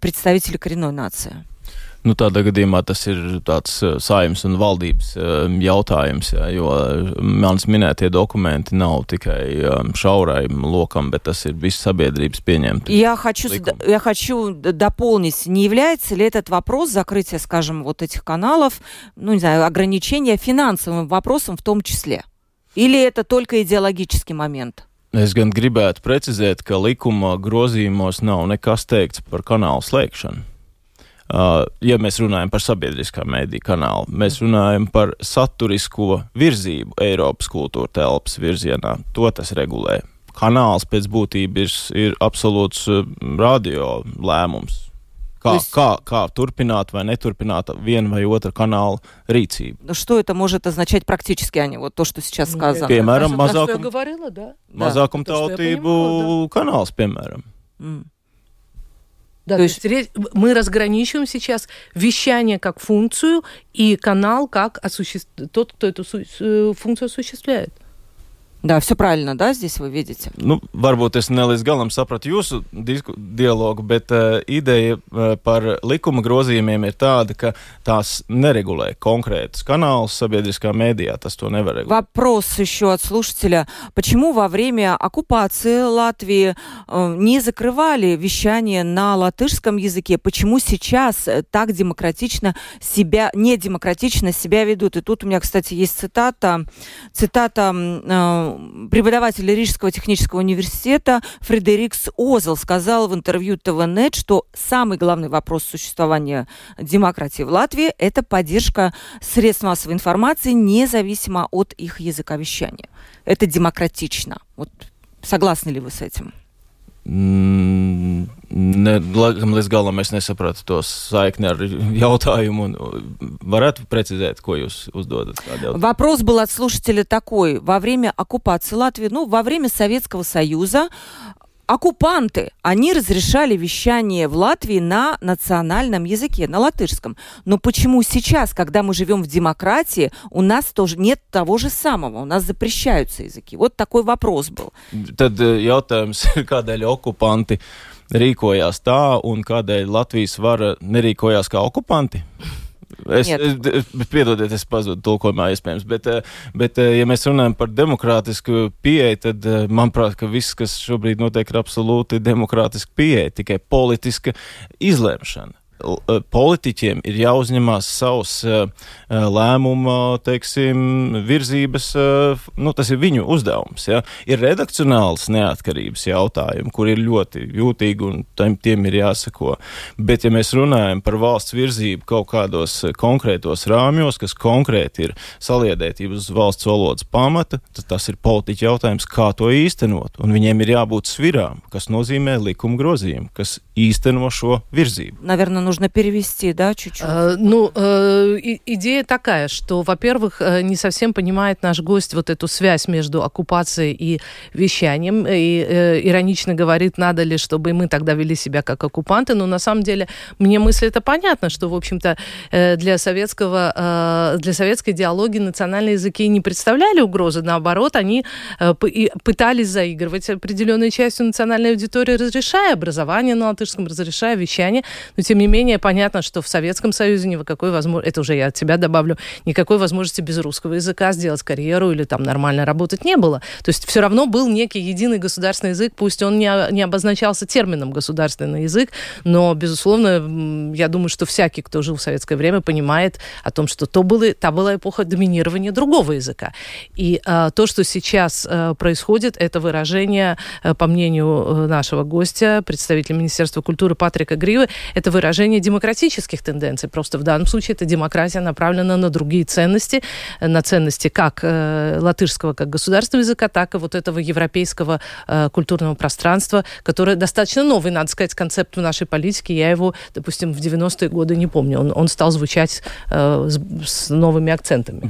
S1: представители коренной нации.
S2: Nu, tādā gadījumā tas ir tāds saimnes un valdības jautājums, jā, jo manas minētie dokumenti nav tikai šaurai lokam, bet tas ir viss sabiedrības pieņemts.
S1: Я хочу, я хочу дополнить, не является ли этот вопрос закрытия, скажем, вот этих каналов, ну, не знаю, ограничения финансовым вопросом в том числе? Или это только идеологический момент?
S2: Es gan gribētu precizēt, ka likuma grozījumos nav nekas teikts par kanālu slēgšanu. Uh, ja mēs runājam par sabiedriskā mēdīja kanālu, mēs runājam par saturisko virzību Eiropas kultūra telpas virzienā. To tas regulē. Kanāls pēc būtības ir, ir absolūts uh, radio lēmums. Kā, есть... kā, kā turpināt vai neturpināt vienu vai otru каналу рīcību.
S1: Ну, что это может означать практически, Аня, вот то, что сейчас сказано?
S2: Piemēram, mazākum,
S3: говорила, да?
S2: mazākumtautību каналс, piemēram.
S3: Mm. Да, то, то есть мы разграничиваем сейчас вещание как функцию и канал как осуществ... тот, кто эту э, функцию осуществляет.
S1: Да, все правильно, да, здесь вы видите?
S2: Nu, varbūt es ne līdz galam sapratu jūsu dialogu, bet uh, ideja uh, par likuma grozījumiem ir tāda, ka tās neregulē конкретus каналus sabiedriskā mēdījā, tas to nevar.
S1: Вопрос еще от слушателя. Почему во время оккупации Латвии э, не закрывали вещание на латышском языке? Почему сейчас так демократично себя, не демократично себя ведут? И тут у меня, кстати, есть цитата, цитата преподаватель Рижского технического университета Фредерикс Озел сказал в интервью ТВНет, что самый главный вопрос существования демократии в Латвии – это поддержка средств массовой информации, независимо от их языка вещания. Это демократично. Вот согласны ли вы с этим?
S2: Ne, līdz galam es nesapratu to saikni ar jautājumu. Varētu precizēt, ko jūs uzdodat?
S1: Вопрос был от слушателя такой. Во время оккупации Латвии, ну, во время Советского Союза оккупанты, они разрешали вещание в Латвии на национальном языке, на латышском. Но почему сейчас, когда мы живем в демократии, у нас тоже нет того же самого, у нас запрещаются языки? Вот такой вопрос был.
S2: Tad jautājums ir, kādēļ okupanti rīkojās tā un kādēļ Latvijas vara nerīkojās kā okupanti? Es, es, piedodiet, es pazudu tulkojumā, iespējams, bet, eh, bet, eh, ja mēs runājam par demokrātisku pieeju, tad, eh, manuprāt, ka viss, kas šobrīd notiek, ir absolūti demokrātiska pieeja, tikai politiska izlēmšana. Eh, politiķiem ir jāuzņemās savs eh, eh, lēmuma, teiksim, virzības, nu, tas ir viņu uzdevums. Ja? Ir redakcionāls neatkarības jautājumi, kur ir ļoti jūtīgi un tiem, tiem ir jāsako. Bet, ja mēs runājam par valsts virzību kaut kādos konkrētos rāmjos, kas konkrēti ir saliedētība uz valsts valodas pamata, tad tas ir politiķa jautājums, kā to īstenot. Un viņiem ir jābūt svirām, kas nozīmē likuma grozījumu, kas īsteno šo virzību.
S1: Наверное, нужно перевести, да, чуть-чуть?
S3: А, ну, э, идея такая, что, во-первых, э, не совсем понимает наш гость вот эту связь между оккупацией и вещанием. И э, иронично говорит, надо ли, чтобы мы тогда вели себя как оккупанты. Но на самом деле мне мысль это понятно, что, в общем-то, э, для советского, э, для советской идеологии национальные языки не представляли угрозы. Наоборот, они э, пытались заигрывать определенной частью национальной аудитории, разрешая образование на латышском, разрешая вещание. Но, тем не менее, понятно, что в Советском Союзе никакой возможности, это уже я от себя добавлю, никакой возможности без русского языка сделать карьеру или там нормально работать не было. То есть все равно был некий единый государственный язык, пусть он не, не обозначался термином государственный язык, но, безусловно, я думаю, что всякий, кто жил в советское время, понимает о том, что то было, та была эпоха доминирования другого языка. И а, то, что сейчас а, происходит, это выражение, а, по мнению э, нашего гостя, представителя Министерства культуры Патрика Гривы, это выражение демократических тенденций. Просто в данном случае эта демократия направлена на другие ценности, на ценности как э, латышского, как государственного языка, так и вот этого европейского э, культурного пространства, которое достаточно новый, надо сказать, концепт в нашей политике. Я его, допустим, в 90-е годы не помню. Он, он стал звучать э, с, с новыми акцентами.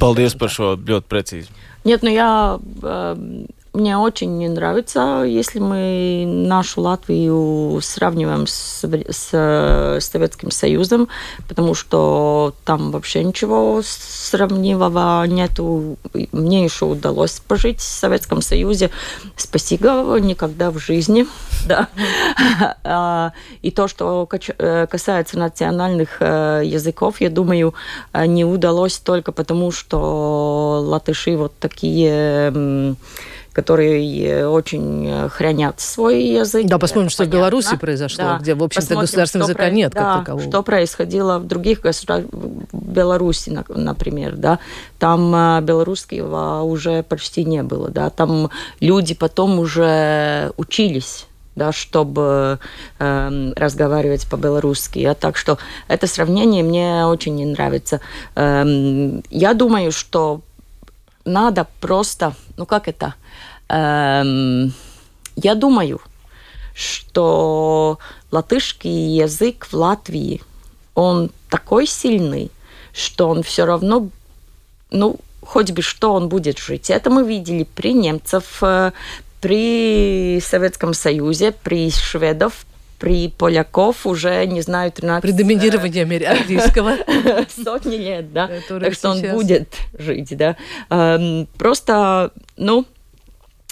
S2: Par šo ļoti precīzi.
S4: Нет, ну я э, мне очень не нравится, если мы нашу Латвию сравниваем с, с, с Советским Союзом, потому что там вообще ничего сравнивого нету. Мне еще удалось пожить в Советском Союзе. Спасибо, никогда в жизни. Да. А, и то, что э, касается национальных э, языков, я думаю, не удалось только потому, что латыши вот такие которые очень хранят свой язык.
S3: Да, посмотрим, что понятно. в Беларуси произошло, да. где, в общем-то, государственного языка про... нет
S4: да,
S3: как такового.
S4: Что происходило в других государствах, в Беларуси, например, да, там белорусского уже почти не было, да, там люди потом уже учились да, чтобы э, разговаривать по-белорусски. А так что это сравнение мне очень не нравится. Э, я думаю, что надо просто, ну как это, эм, я думаю, что латышский язык в Латвии, он такой сильный, что он все равно, ну, хоть бы что он будет жить. Это мы видели при немцев, э, при Советском Союзе, при шведов, при поляков уже, не знаю, 13...
S3: При доминировании английского.
S4: Сотни лет, да. Так что он будет жить, да. Эм, просто, ну,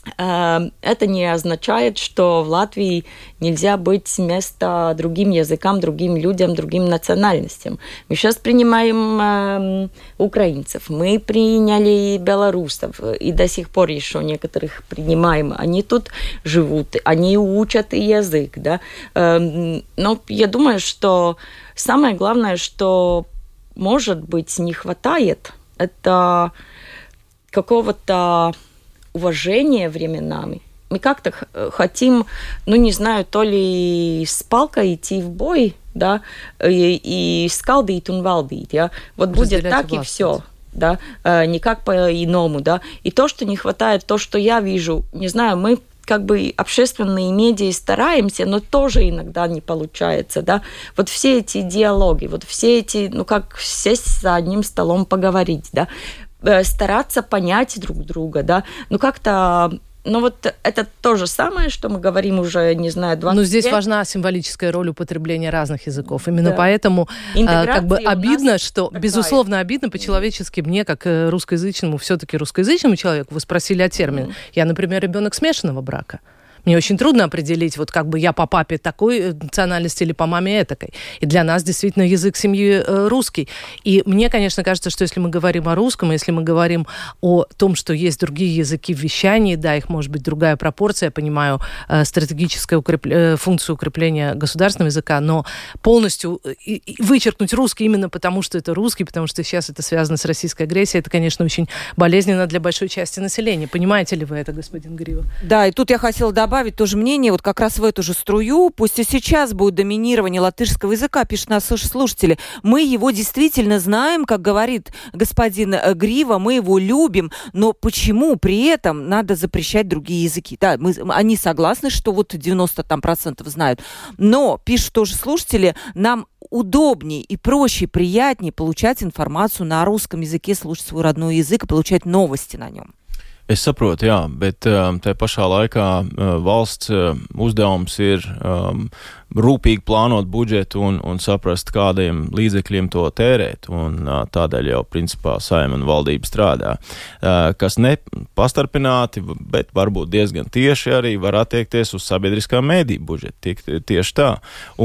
S4: это не означает, что в Латвии нельзя быть место другим языкам, другим людям, другим национальностям. Мы сейчас принимаем э, украинцев, мы приняли белорусов, и до сих пор еще некоторых принимаем. Они тут живут, они учат язык. Да? Э, но я думаю, что самое главное, что, может быть, не хватает, это какого-то уважение временами. Мы как-то хотим, ну не знаю, то ли с палкой идти в бой, да, и, и скалдить и валдить, я. Вот будет так власть. и все да, э, никак по-иному, да. И то, что не хватает, то, что я вижу, не знаю, мы как бы общественные медиа стараемся, но тоже иногда не получается, да. Вот все эти диалоги, вот все эти, ну как сесть за одним столом поговорить, да. Э, стараться понять друг друга, да, ну как-то ну вот это то же самое, что мы говорим уже, не знаю, 20
S3: Но здесь лет. важна символическая роль употребления разных языков. Именно да. поэтому а, как бы обидно, что, такая. безусловно, обидно по-человечески мне, как э, русскоязычному, все-таки русскоязычному человеку, вы спросили о термине. Mm. Я, например, ребенок смешанного брака. Мне очень трудно определить, вот как бы я по папе такой э, национальности или по маме этакой. И для нас действительно язык семьи э, русский. И мне, конечно, кажется, что если мы говорим о русском, если мы говорим о том, что есть другие языки в вещании, да, их может быть другая пропорция, я понимаю, э, стратегическая укреп... функция укрепления государственного языка, но полностью вычеркнуть русский именно потому, что это русский, потому что сейчас это связано с российской агрессией, это, конечно, очень болезненно для большой части населения. Понимаете ли вы это, господин Грива?
S1: Да, и тут я хотела добавить добавить тоже мнение, вот как раз в эту же струю, пусть и сейчас будет доминирование латышского языка, пишут наши слушатели, мы его действительно знаем, как говорит господин э, Грива, мы его любим, но почему при этом надо запрещать другие языки? Да, мы, они согласны, что вот 90 там процентов знают, но, пишут тоже слушатели, нам удобнее и проще, приятнее получать информацию на русском языке, слушать свой родной язык и получать новости на нем.
S2: Es saprotu, jā, bet um, tajā pašā laikā uh, valsts uh, uzdevums ir um, rūpīgi plānot budžetu un, un saprast, kādiem līdzekļiem to tērēt. Un, uh, tādēļ jau principā saima un valdība strādā. Uh, kas ne pastarpināti, bet varbūt diezgan tieši arī var attiekties uz sabiedriskā mēdī budžetu. Tiek, tieši tā.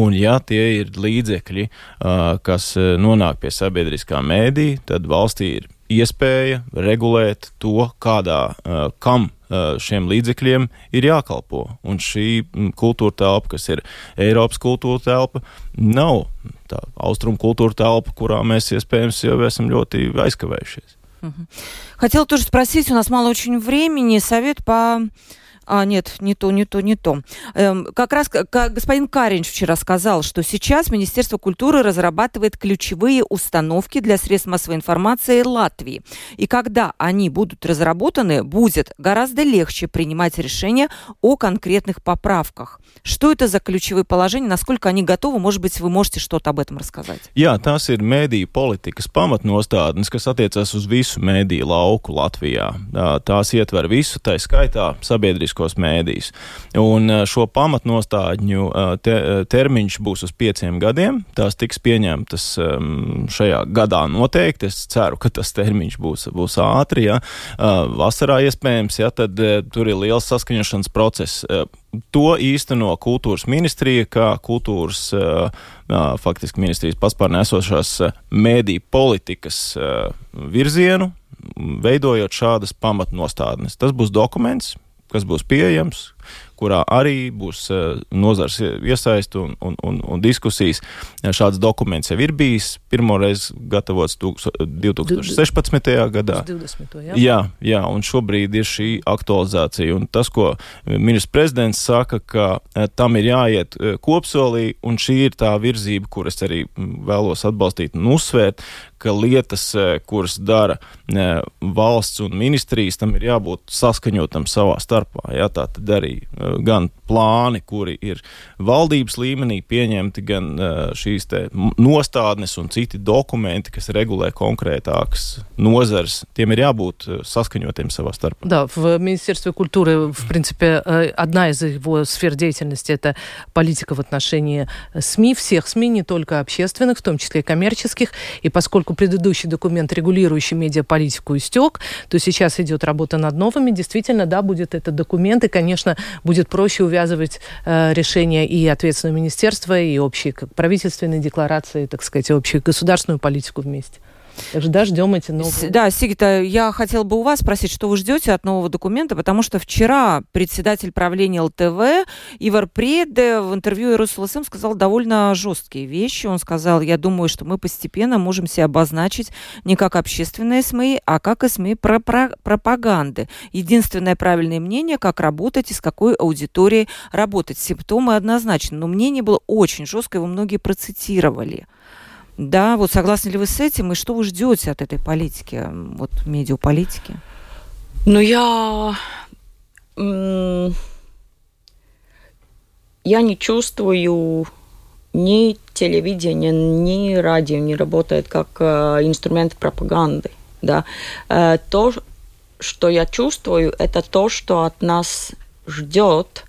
S2: Un ja tie ir līdzekļi, kas nonāk pie sabiedriskā mēdī, tad valstī ir iespēja regulēt to, kādā, uh, kam uh, šiem līdzekļiem ir jākalpo. Un šī kultūra telpa, kas ir Eiropas kultūra telpa, nav tā austrumu kultūra telpa, kurā mēs iespējams jau esam ļoti aizkavējušies.
S1: Хотела тоже спросить, у нас мало очень времени, совет по А, нет, не то, не то, не то. Эм, как раз как господин Каринч вчера сказал, что сейчас Министерство культуры разрабатывает ключевые установки для средств массовой информации Латвии. И когда они будут разработаны, будет гораздо легче принимать решения о конкретных поправках. Что это за ключевые положения, насколько они готовы? Может быть, вы можете что-то об этом рассказать?
S2: Jā, tās ir mēdīju politikas pamatnostādnes, kas attiecas uz visu mēdīju lauku Latvijā. Tās ietver visu, tā skaitā sabiedrisku sabiedriskos mēdījus. Un šo pamatnostādņu te, termiņš būs uz pieciem gadiem. Tās tiks pieņemtas šajā gadā noteikti. Es ceru, ka tas termiņš būs, būs ātri. Ja. Vasarā iespējams, ja tad tur ir liels saskaņošanas process to īsteno kultūras ministrija, kā kultūras faktiski ministrijas paspārnē esošās mēdī politikas virzienu, veidojot šādas pamatnostādnes. Tas būs dokuments, kas būs pieejams, kurā arī būs uh, nozars iesaist un, un, un, un diskusijas. Šāds dokuments jau ir bijis pirmoreiz gatavots 2016. gadā.
S3: 20. Jā?
S2: Jā, jā, un šobrīd ir šī aktualizācija. Un tas, ko ministrs prezidents saka, ka tam ir jāiet kopsolī, un šī ir tā virzība, kuras arī vēlos atbalstīt un uzsvērt, ka lietas, kuras dara valsts un ministrijas, tam ir jābūt saskaņotam savā starpā. Jā, tā tad arī e, gan plāni, kuri ir valdības līmenī pieņemti, gan šīs nostādnes un citi dokumenti, kas regulē konkrētākas nozares, тем ir jābūt saskaņotiem savā starpā.
S3: Да, в Министерстве культуры, в принципе, одна из его сфер деятельности – это политика в отношении СМИ, всех СМИ, не только общественных, в том числе и коммерческих. И поскольку поскольку предыдущий документ, регулирующий медиаполитику, истек, то сейчас идет работа над новыми. Действительно, да, будет этот документ, и, конечно, будет проще увязывать э, решения и ответственного министерства, и общие как правительственные декларации, так сказать, общую государственную политику вместе. Да, ждем эти новые.
S1: Да, Сигита, я хотела бы у вас спросить, что вы ждете от нового документа, потому что вчера председатель правления ЛТВ Ивар Преде в интервью РусЛСМ сказал довольно жесткие вещи. Он сказал, я думаю, что мы постепенно можем себя обозначить не как общественные СМИ, а как и СМИ про про пропаганды. Единственное правильное мнение, как работать и с какой аудиторией работать. Симптомы однозначны, но мнение было очень жесткое, его многие процитировали. Да, вот согласны ли вы с этим, и что вы ждете от этой политики, вот медиаполитики?
S4: Ну, я... Я не чувствую ни телевидение, ни радио не работает как э, инструмент пропаганды. Да. Э, то, что я чувствую, это то, что от нас ждет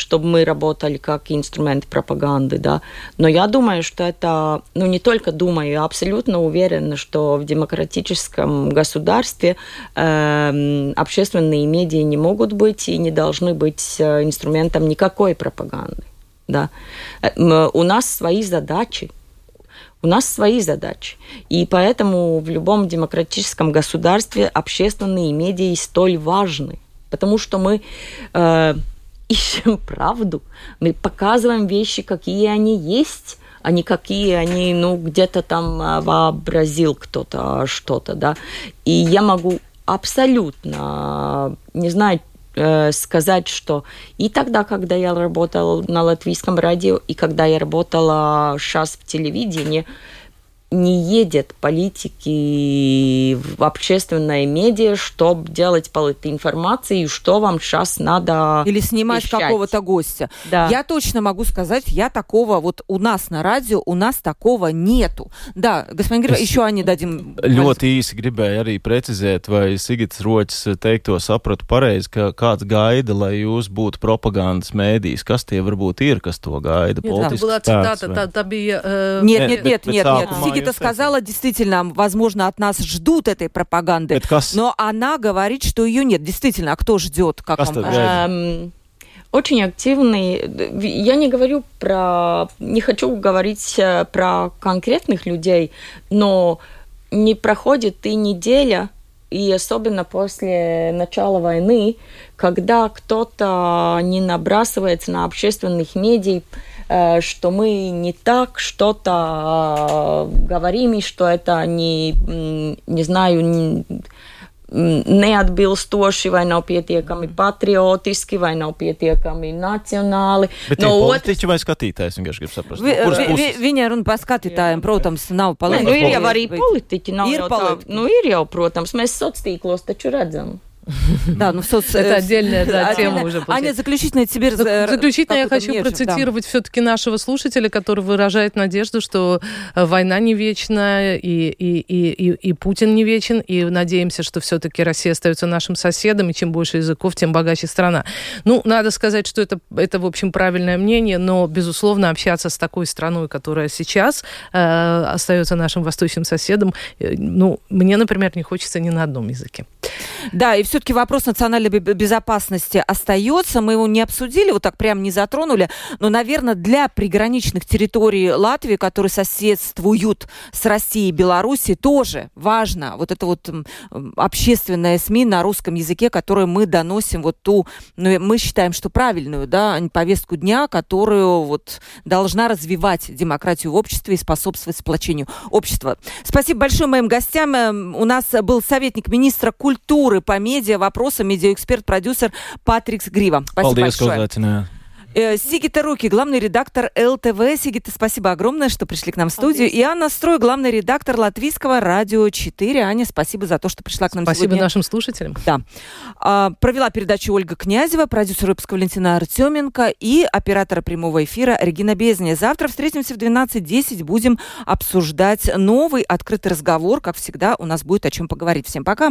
S4: чтобы мы работали как инструмент пропаганды, да. Но я думаю, что это, ну не только думаю, я абсолютно уверена, что в демократическом государстве э, общественные медиа не могут быть и не должны быть э, инструментом никакой пропаганды, да. Э, у нас свои задачи, у нас свои задачи. И поэтому в любом демократическом государстве общественные медиа столь важны. Потому что мы э, ищем правду, мы показываем вещи, какие они есть, а не какие они, ну, где-то там а, вообразил кто-то что-то, да. И я могу абсолютно, не знаю, э, сказать, что и тогда, когда я работала на латвийском радио, и когда я работала сейчас в телевидении, не едет политики в общественное медиа, чтобы делать информации, что вам сейчас надо
S1: Или снимать какого-то гостя.
S4: Да.
S1: Я точно могу сказать, я такого, вот у нас на радио, у нас такого нету. Да, господин Гриб, еще они дадим.
S2: Ļoti īsi gribēju arī precizēt, vai Sigits Roķis teikto sapratu pareizi, ka kāds gaida, lai jūs būtu propagandas mēdījis. Kas tie varbūt ir, kas to gaida?
S3: Нет, была цитата, та, та, bija,
S1: э... Нет, нет, нет, нет, нет. Никита сказала, действительно, возможно, от нас ждут этой пропаганды, но она говорит, что ее нет. Действительно, а кто ждет? Как вам кажется?
S4: Эм, очень активный. Я не говорю про... Не хочу говорить э, про конкретных людей, но не проходит и неделя, и особенно после начала войны, когда кто-то не набрасывается на общественных медиа, что мы не так что-то э, говорим, и что это не, не знаю, не, neatbilstoši, vai nav pietiekami patriotiski, vai nav pietiekami nacionāli.
S2: Bet no politiķi vai skatītājs vienkārši grib saprast? Vi,
S1: vi, vi, viņa runa par skatītājiem, protams, nav palīdzīgi.
S4: Nu, ir jau arī politiķi, nav ir jau tā, nu ir jau, protams, mēs sociālos taču redzam.
S1: Да, ну соц...
S3: Это отдельная да, тема уже.
S1: Аня, заключительно тебе...
S3: Заключительно я хочу процитировать все-таки нашего слушателя, который выражает надежду, что э, война не вечна, и, и, и, и, Путин не вечен, и надеемся, что все-таки Россия остается нашим соседом, и чем больше языков, тем богаче страна. Ну, надо сказать, что это, это в общем, правильное мнение, но, безусловно, общаться с такой страной, которая сейчас э, остается нашим восточным соседом, э, ну, мне, например, не хочется ни на одном языке.
S1: Да, и все-таки вопрос национальной безопасности остается. Мы его не обсудили, вот так прям не затронули. Но, наверное, для приграничных территорий Латвии, которые соседствуют с Россией и Белоруссией, тоже важно вот это вот общественная СМИ на русском языке, которое мы доносим вот ту, ну, мы считаем, что правильную, да, повестку дня, которую вот должна развивать демократию в обществе и способствовать сплочению общества. Спасибо большое моим гостям. Эм, у нас был советник министра культуры по медиа вопросам, медиаэксперт, продюсер Патрикс Грива. Спасибо
S2: Paldies,
S1: большое. Э, Сигита Руки, главный редактор ЛТВ. Сигита, спасибо огромное, что пришли к нам в студию. И Анна Строй, главный редактор Латвийского радио 4. Аня, спасибо за то, что пришла к нам
S3: спасибо
S1: сегодня.
S3: Спасибо нашим слушателям.
S1: Да. А, провела передачу Ольга Князева, продюсер выпуска Валентина Артеменко и оператора прямого эфира Регина Безня. Завтра встретимся в 12.10. Будем обсуждать новый открытый разговор. Как всегда, у нас будет о чем поговорить. Всем пока.